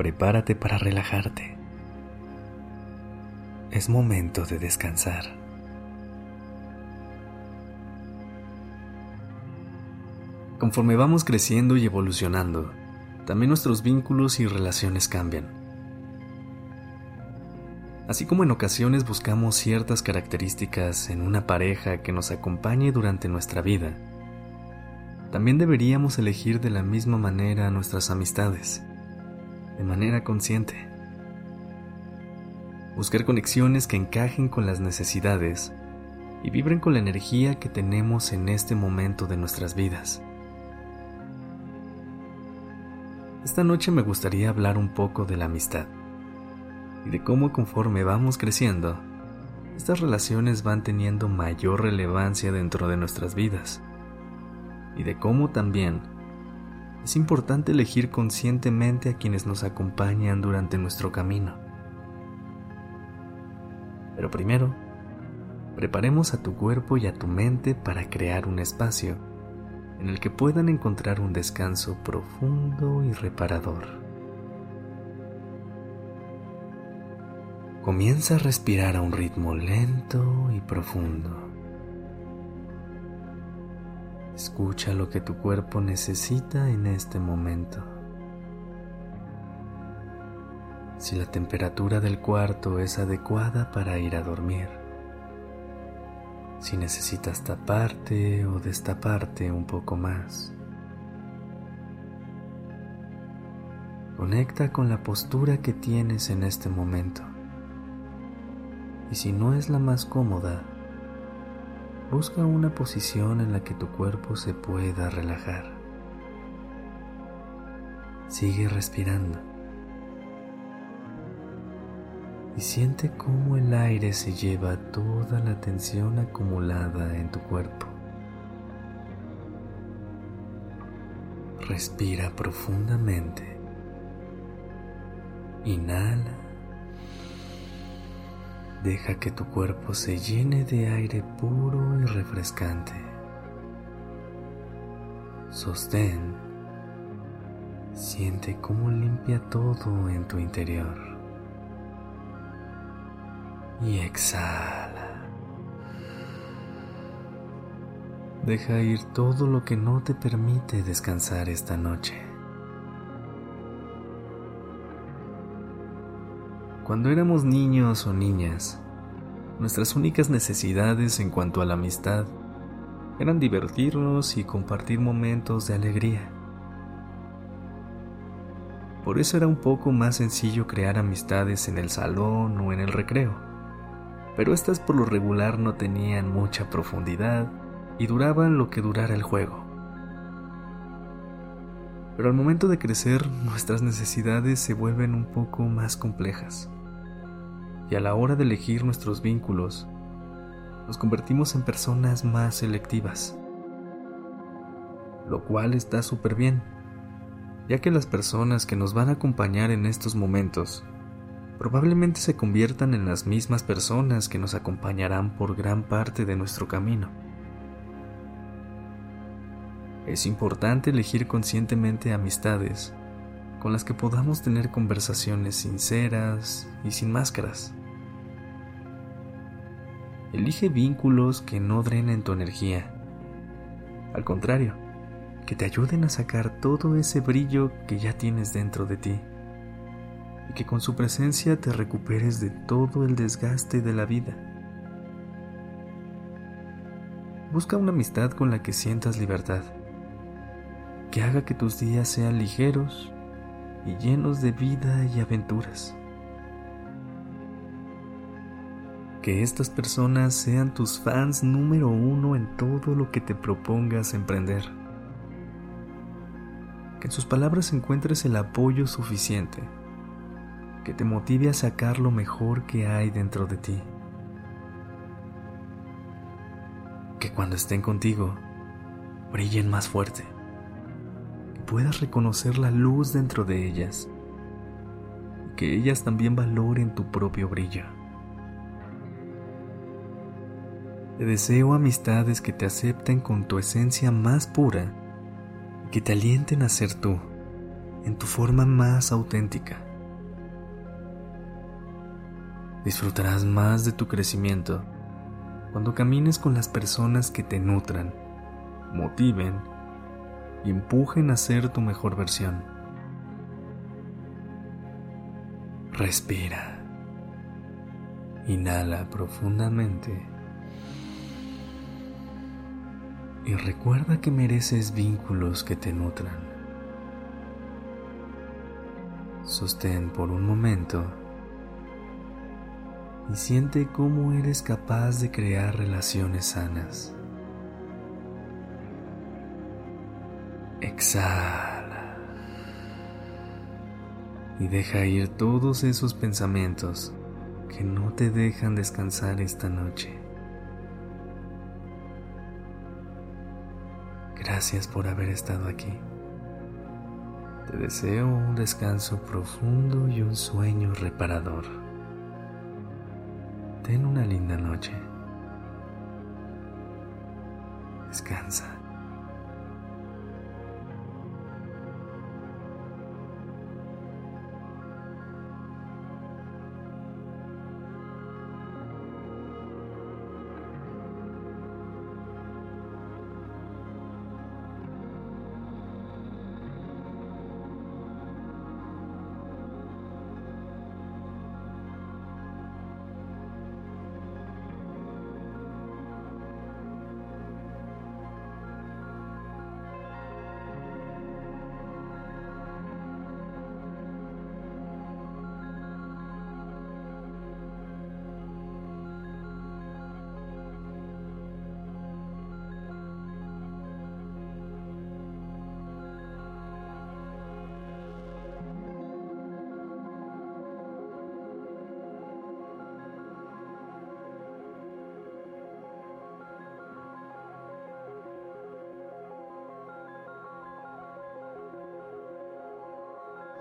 Prepárate para relajarte. Es momento de descansar. Conforme vamos creciendo y evolucionando, también nuestros vínculos y relaciones cambian. Así como en ocasiones buscamos ciertas características en una pareja que nos acompañe durante nuestra vida, también deberíamos elegir de la misma manera nuestras amistades, de manera consciente. Buscar conexiones que encajen con las necesidades y vibren con la energía que tenemos en este momento de nuestras vidas. Esta noche me gustaría hablar un poco de la amistad y de cómo conforme vamos creciendo, estas relaciones van teniendo mayor relevancia dentro de nuestras vidas y de cómo también es importante elegir conscientemente a quienes nos acompañan durante nuestro camino. Pero primero, preparemos a tu cuerpo y a tu mente para crear un espacio en el que puedan encontrar un descanso profundo y reparador. Comienza a respirar a un ritmo lento y profundo. Escucha lo que tu cuerpo necesita en este momento. Si la temperatura del cuarto es adecuada para ir a dormir. Si necesitas taparte o destaparte un poco más. Conecta con la postura que tienes en este momento. Y si no es la más cómoda, Busca una posición en la que tu cuerpo se pueda relajar. Sigue respirando. Y siente cómo el aire se lleva toda la tensión acumulada en tu cuerpo. Respira profundamente. Inhala Deja que tu cuerpo se llene de aire puro y refrescante. Sostén. Siente cómo limpia todo en tu interior. Y exhala. Deja ir todo lo que no te permite descansar esta noche. Cuando éramos niños o niñas, nuestras únicas necesidades en cuanto a la amistad eran divertirnos y compartir momentos de alegría. Por eso era un poco más sencillo crear amistades en el salón o en el recreo, pero estas por lo regular no tenían mucha profundidad y duraban lo que durara el juego. Pero al momento de crecer nuestras necesidades se vuelven un poco más complejas y a la hora de elegir nuestros vínculos, nos convertimos en personas más selectivas, lo cual está súper bien, ya que las personas que nos van a acompañar en estos momentos probablemente se conviertan en las mismas personas que nos acompañarán por gran parte de nuestro camino. Es importante elegir conscientemente amistades con las que podamos tener conversaciones sinceras y sin máscaras. Elige vínculos que no drenen tu energía. Al contrario, que te ayuden a sacar todo ese brillo que ya tienes dentro de ti. Y que con su presencia te recuperes de todo el desgaste de la vida. Busca una amistad con la que sientas libertad, que haga que tus días sean ligeros y llenos de vida y aventuras. Que estas personas sean tus fans número uno en todo lo que te propongas emprender. Que en sus palabras encuentres el apoyo suficiente. Que te motive a sacar lo mejor que hay dentro de ti. Que cuando estén contigo, brillen más fuerte. Que puedas reconocer la luz dentro de ellas. Que ellas también valoren tu propio brillo. Te deseo amistades que te acepten con tu esencia más pura y que te alienten a ser tú en tu forma más auténtica. Disfrutarás más de tu crecimiento cuando camines con las personas que te nutran, motiven y empujen a ser tu mejor versión. Respira. Inhala profundamente. Y recuerda que mereces vínculos que te nutran. Sostén por un momento y siente cómo eres capaz de crear relaciones sanas. Exhala y deja ir todos esos pensamientos que no te dejan descansar esta noche. Gracias por haber estado aquí. Te deseo un descanso profundo y un sueño reparador. Ten una linda noche. Descansa.